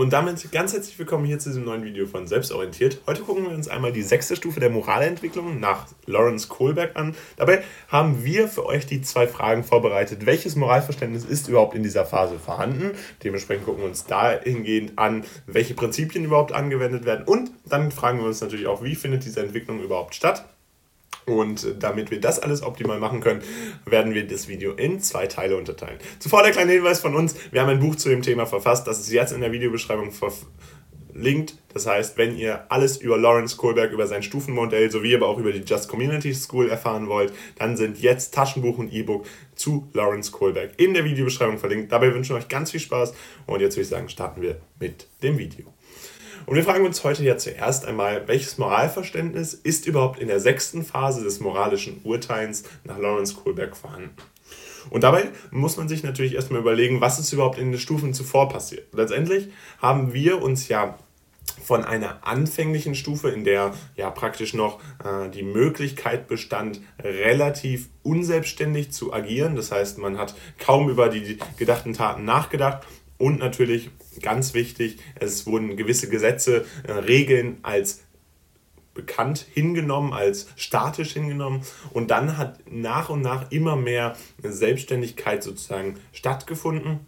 Und damit ganz herzlich willkommen hier zu diesem neuen Video von Selbstorientiert. Heute gucken wir uns einmal die sechste Stufe der Moralentwicklung nach Lawrence Kohlberg an. Dabei haben wir für euch die zwei Fragen vorbereitet. Welches Moralverständnis ist überhaupt in dieser Phase vorhanden? Dementsprechend gucken wir uns dahingehend an, welche Prinzipien überhaupt angewendet werden. Und dann fragen wir uns natürlich auch, wie findet diese Entwicklung überhaupt statt? Und damit wir das alles optimal machen können, werden wir das Video in zwei Teile unterteilen. Zuvor der kleine Hinweis von uns, wir haben ein Buch zu dem Thema verfasst, das ist jetzt in der Videobeschreibung verlinkt. Das heißt, wenn ihr alles über Lawrence Kohlberg, über sein Stufenmodell sowie aber auch über die Just Community School erfahren wollt, dann sind jetzt Taschenbuch und E-Book zu Lawrence Kohlberg in der Videobeschreibung verlinkt. Dabei wünschen wir euch ganz viel Spaß und jetzt würde ich sagen, starten wir mit dem Video. Und wir fragen uns heute ja zuerst einmal, welches Moralverständnis ist überhaupt in der sechsten Phase des moralischen Urteils nach Lawrence Kohlberg vorhanden? Und dabei muss man sich natürlich erstmal überlegen, was ist überhaupt in den Stufen zuvor passiert. Letztendlich haben wir uns ja von einer anfänglichen Stufe, in der ja praktisch noch äh, die Möglichkeit bestand, relativ unselbstständig zu agieren. Das heißt, man hat kaum über die gedachten Taten nachgedacht und natürlich ganz wichtig, es wurden gewisse Gesetze, äh, Regeln als bekannt hingenommen, als statisch hingenommen. Und dann hat nach und nach immer mehr Selbstständigkeit sozusagen stattgefunden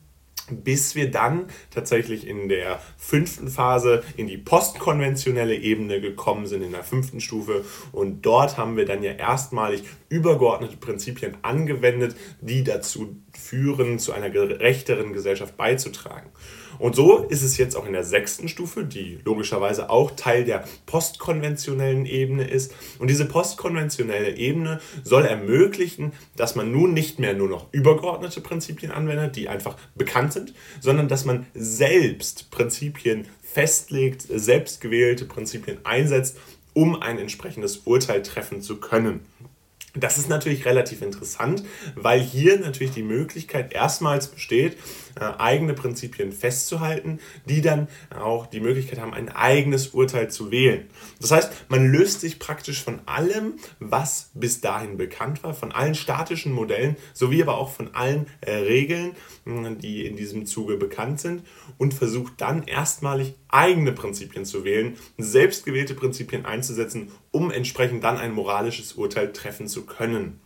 bis wir dann tatsächlich in der fünften Phase in die postkonventionelle Ebene gekommen sind, in der fünften Stufe. Und dort haben wir dann ja erstmalig übergeordnete Prinzipien angewendet, die dazu führen, zu einer gerechteren Gesellschaft beizutragen. Und so ist es jetzt auch in der sechsten Stufe, die logischerweise auch Teil der postkonventionellen Ebene ist. Und diese postkonventionelle Ebene soll ermöglichen, dass man nun nicht mehr nur noch übergeordnete Prinzipien anwendet, die einfach bekannt sind, sondern dass man selbst Prinzipien festlegt, selbst gewählte Prinzipien einsetzt, um ein entsprechendes Urteil treffen zu können. Das ist natürlich relativ interessant, weil hier natürlich die Möglichkeit erstmals besteht, äh, eigene Prinzipien festzuhalten, die dann auch die Möglichkeit haben, ein eigenes Urteil zu wählen. Das heißt, man löst sich praktisch von allem, was bis dahin bekannt war, von allen statischen Modellen sowie aber auch von allen äh, Regeln, die in diesem Zuge bekannt sind und versucht dann erstmalig eigene Prinzipien zu wählen, selbstgewählte Prinzipien einzusetzen, um entsprechend dann ein moralisches Urteil treffen zu können.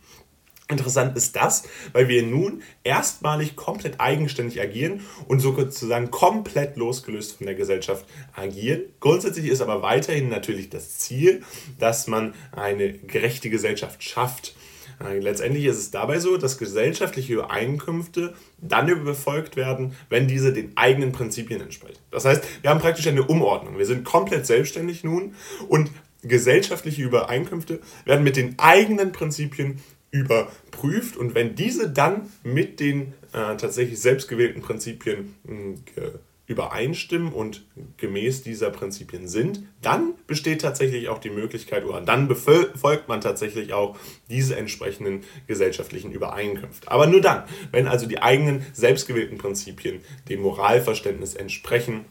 Interessant ist das, weil wir nun erstmalig komplett eigenständig agieren und sozusagen komplett losgelöst von der Gesellschaft agieren. Grundsätzlich ist aber weiterhin natürlich das Ziel, dass man eine gerechte Gesellschaft schafft. Äh, letztendlich ist es dabei so, dass gesellschaftliche Übereinkünfte dann befolgt werden, wenn diese den eigenen Prinzipien entsprechen. Das heißt, wir haben praktisch eine Umordnung. Wir sind komplett selbstständig nun und gesellschaftliche Übereinkünfte werden mit den eigenen Prinzipien überprüft und wenn diese dann mit den äh, tatsächlich selbstgewählten Prinzipien äh, übereinstimmen und gemäß dieser Prinzipien sind, dann besteht tatsächlich auch die Möglichkeit oder dann befolgt man tatsächlich auch diese entsprechenden gesellschaftlichen Übereinkünfte. Aber nur dann, wenn also die eigenen selbstgewählten Prinzipien dem Moralverständnis entsprechen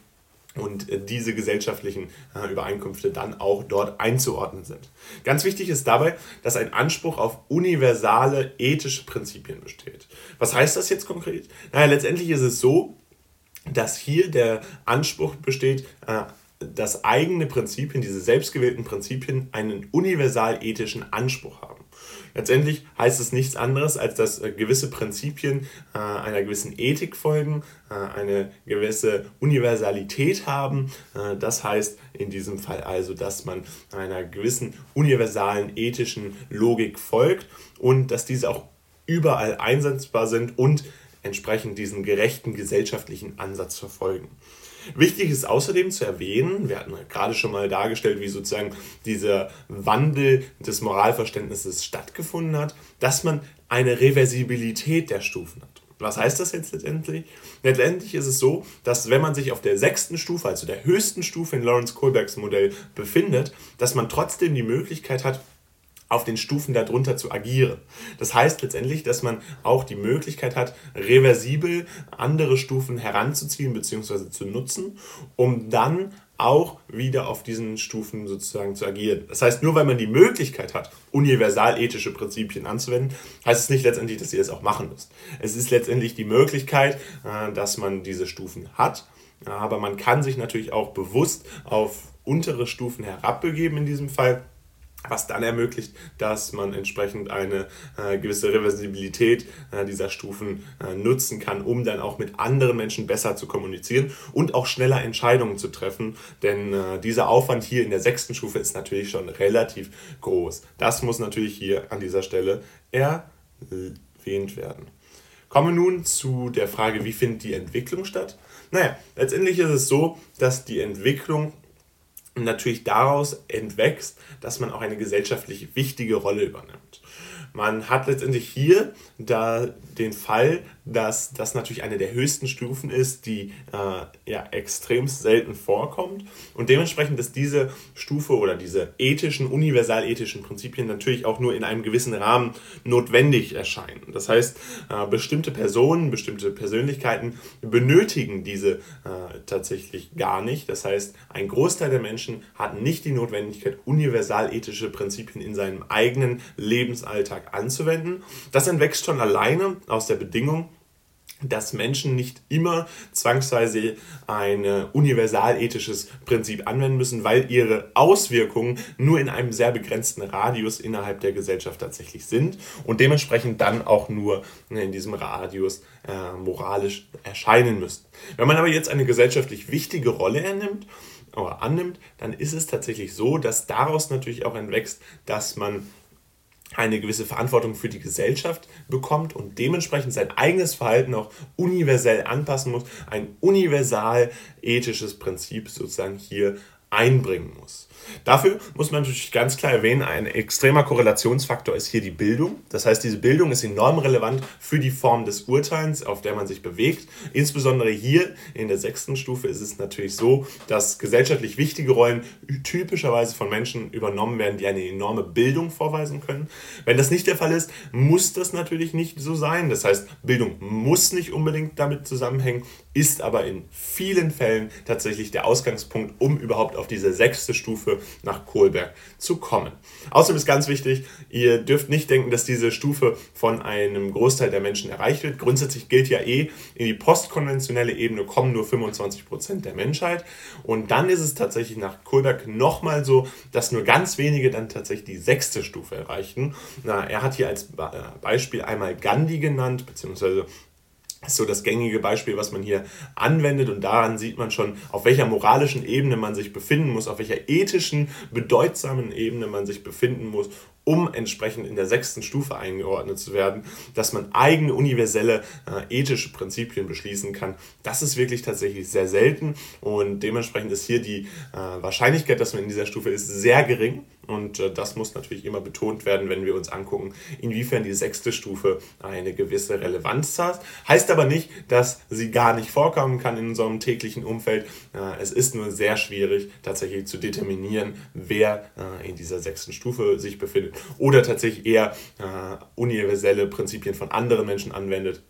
und äh, diese gesellschaftlichen äh, Übereinkünfte dann auch dort einzuordnen sind. Ganz wichtig ist dabei, dass ein Anspruch auf universale ethische Prinzipien besteht. Was heißt das jetzt konkret? Naja, letztendlich ist es so, dass hier der Anspruch besteht, äh, dass eigene Prinzipien, diese selbstgewählten Prinzipien, einen universal ethischen Anspruch haben. Letztendlich heißt es nichts anderes, als dass äh, gewisse Prinzipien äh, einer gewissen Ethik folgen, äh, eine gewisse Universalität haben. Äh, das heißt in diesem Fall also, dass man einer gewissen universalen ethischen Logik folgt und dass diese auch überall einsetzbar sind und entsprechend diesen gerechten gesellschaftlichen Ansatz verfolgen. Wichtig ist außerdem zu erwähnen, wir hatten gerade schon mal dargestellt, wie sozusagen dieser Wandel des Moralverständnisses stattgefunden hat, dass man eine Reversibilität der Stufen hat. Was heißt das jetzt letztendlich? Letztendlich ist es so, dass wenn man sich auf der sechsten Stufe, also der höchsten Stufe in Lawrence Kohlbergs Modell befindet, dass man trotzdem die Möglichkeit hat, auf den Stufen darunter zu agieren. Das heißt letztendlich, dass man auch die Möglichkeit hat, reversibel andere Stufen heranzuziehen bzw. zu nutzen, um dann auch wieder auf diesen Stufen sozusagen zu agieren. Das heißt, nur weil man die Möglichkeit hat, universal ethische Prinzipien anzuwenden, heißt es nicht letztendlich, dass ihr es auch machen müsst. Es ist letztendlich die Möglichkeit, äh, dass man diese Stufen hat aber man kann sich natürlich auch bewusst auf untere Stufen herabbegeben in diesem Fall was dann ermöglicht, dass man entsprechend eine äh, gewisse Reversibilität äh, dieser Stufen äh, nutzen kann, um dann auch mit anderen Menschen besser zu kommunizieren und auch schneller Entscheidungen zu treffen. Denn äh, dieser Aufwand hier in der sechsten Stufe ist natürlich schon relativ groß. Das muss natürlich hier an dieser Stelle erwähnt werden. Kommen wir nun zu der Frage, wie findet die Entwicklung statt? Naja, letztendlich ist es so, dass die Entwicklung natürlich daraus entwächst, dass man auch eine gesellschaftlich wichtige Rolle übernimmt. Man hat letztendlich hier da den Fall, dass das natürlich eine der höchsten Stufen ist, die äh, ja extrem selten vorkommt und dementsprechend ist diese Stufe oder diese ethischen, universalethischen Prinzipien natürlich auch nur in einem gewissen Rahmen notwendig erscheinen. Das heißt, äh, bestimmte Personen, bestimmte Persönlichkeiten benötigen diese äh, tatsächlich gar nicht. Das heißt, ein Großteil der Menschen hat nicht die Notwendigkeit, universalethische Prinzipien in seinem eigenen Lebensalltag anzuwenden. Das entwächst schon alleine aus der Bedingung, dass Menschen nicht immer zwangsweise ein universalethisches Prinzip anwenden müssen, weil ihre Auswirkungen nur in einem sehr begrenzten Radius innerhalb der Gesellschaft tatsächlich sind und dementsprechend dann auch nur in diesem Radius äh, moralisch erscheinen müssen. Wenn man aber jetzt eine gesellschaftlich wichtige Rolle ernimmt, oder annimmt, dann ist es tatsächlich so, dass daraus natürlich auch entwächst, dass man eine gewisse Verantwortung für die Gesellschaft bekommt und dementsprechend sein eigenes Verhalten auch universell anpassen muss, ein universal ethisches Prinzip sozusagen hier einbringen muss. Dafür muss man natürlich ganz klar erwähnen, ein extremer Korrelationsfaktor ist hier die Bildung. Das heißt, diese Bildung ist enorm relevant für die Form des Urteils, auf der man sich bewegt. Insbesondere hier in der sechsten Stufe ist es natürlich so, dass gesellschaftlich wichtige Rollen typischerweise von Menschen übernommen werden, die eine enorme Bildung vorweisen können. Wenn das nicht der Fall ist, muss das natürlich nicht so sein. Das heißt, Bildung muss nicht unbedingt damit zusammenhängen, ist aber in vielen Fällen tatsächlich der Ausgangspunkt, um überhaupt auf diese sechste Stufe nach Kohlberg zu kommen. Außerdem ist ganz wichtig, ihr dürft nicht denken, dass diese Stufe von einem Großteil der Menschen erreicht wird. Grundsätzlich gilt ja eh, in die postkonventionelle Ebene kommen nur 25 Prozent der Menschheit. Und dann ist es tatsächlich nach Kohlberg nochmal so, dass nur ganz wenige dann tatsächlich die sechste Stufe erreichen. Na, er hat hier als Beispiel einmal Gandhi genannt, beziehungsweise ist so das gängige Beispiel, was man hier anwendet. Und daran sieht man schon, auf welcher moralischen Ebene man sich befinden muss, auf welcher ethischen, bedeutsamen Ebene man sich befinden muss, um entsprechend in der sechsten Stufe eingeordnet zu werden, dass man eigene universelle äh, ethische Prinzipien beschließen kann. Das ist wirklich tatsächlich sehr selten und dementsprechend ist hier die äh, Wahrscheinlichkeit, dass man in dieser Stufe ist, sehr gering. Und äh, das muss natürlich immer betont werden, wenn wir uns angucken, inwiefern die sechste Stufe eine gewisse Relevanz hat. Heißt aber nicht, dass sie gar nicht vorkommen kann in unserem täglichen Umfeld. Äh, es ist nur sehr schwierig tatsächlich zu determinieren, wer äh, in dieser sechsten Stufe sich befindet oder tatsächlich eher universelle Prinzipien von anderen Menschen anwendet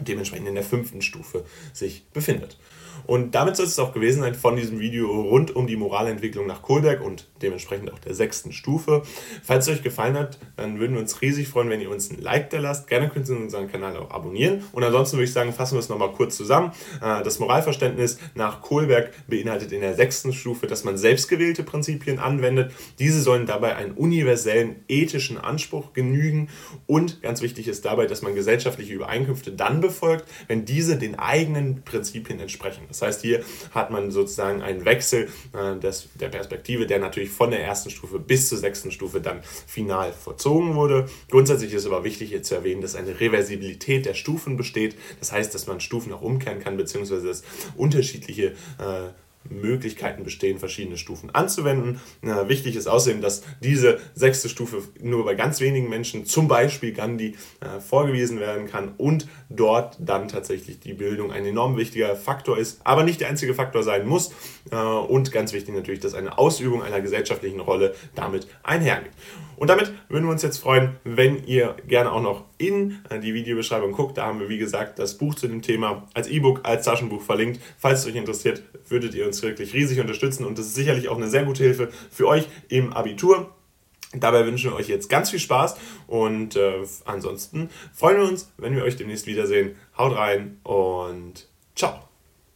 dementsprechend in der fünften Stufe sich befindet. Und damit soll es auch gewesen sein von diesem Video rund um die Moralentwicklung nach Kohlberg und dementsprechend auch der sechsten Stufe. Falls es euch gefallen hat, dann würden wir uns riesig freuen, wenn ihr uns ein Like da lasst. Gerne könnt ihr unseren Kanal auch abonnieren. Und ansonsten würde ich sagen, fassen wir es nochmal kurz zusammen. Äh, das Moralverständnis nach Kohlberg beinhaltet in der sechsten Stufe, dass man selbstgewählte Prinzipien anwendet. Diese sollen dabei einen universellen ethischen Anspruch genügen. Und ganz wichtig ist dabei, dass man gesellschaftliche Übereinkünfte dann befolgt, wenn diese den eigenen Prinzipien entsprechen. Das heißt, hier hat man sozusagen einen Wechsel äh, des, der Perspektive, der natürlich von der ersten Stufe bis zur sechsten Stufe dann final vollzogen wurde. Grundsätzlich ist aber wichtig hier zu erwähnen, dass eine Reversibilität der Stufen besteht. Das heißt, dass man Stufen auch umkehren kann, beziehungsweise dass unterschiedliche äh, Möglichkeiten bestehen, verschiedene Stufen anzuwenden. Na, wichtig ist außerdem, dass diese sechste Stufe nur bei ganz wenigen Menschen, zum Beispiel Gandhi, äh, vorgewiesen werden kann und dort dann tatsächlich die Bildung ein enorm wichtiger Faktor ist, aber nicht der einzige Faktor sein muss. Äh, und ganz wichtig natürlich, dass eine Ausübung einer gesellschaftlichen Rolle damit einhergeht. Und damit würden wir uns jetzt freuen, wenn ihr gerne auch noch in die Videobeschreibung guckt. Da haben wir, wie gesagt, das Buch zu dem Thema als E-Book, als Taschenbuch verlinkt. Falls es euch interessiert, würdet ihr uns wirklich riesig unterstützen und das ist sicherlich auch eine sehr gute Hilfe für euch im Abitur. Dabei wünschen wir euch jetzt ganz viel Spaß und äh, ansonsten freuen wir uns, wenn wir euch demnächst wiedersehen. Haut rein und ciao.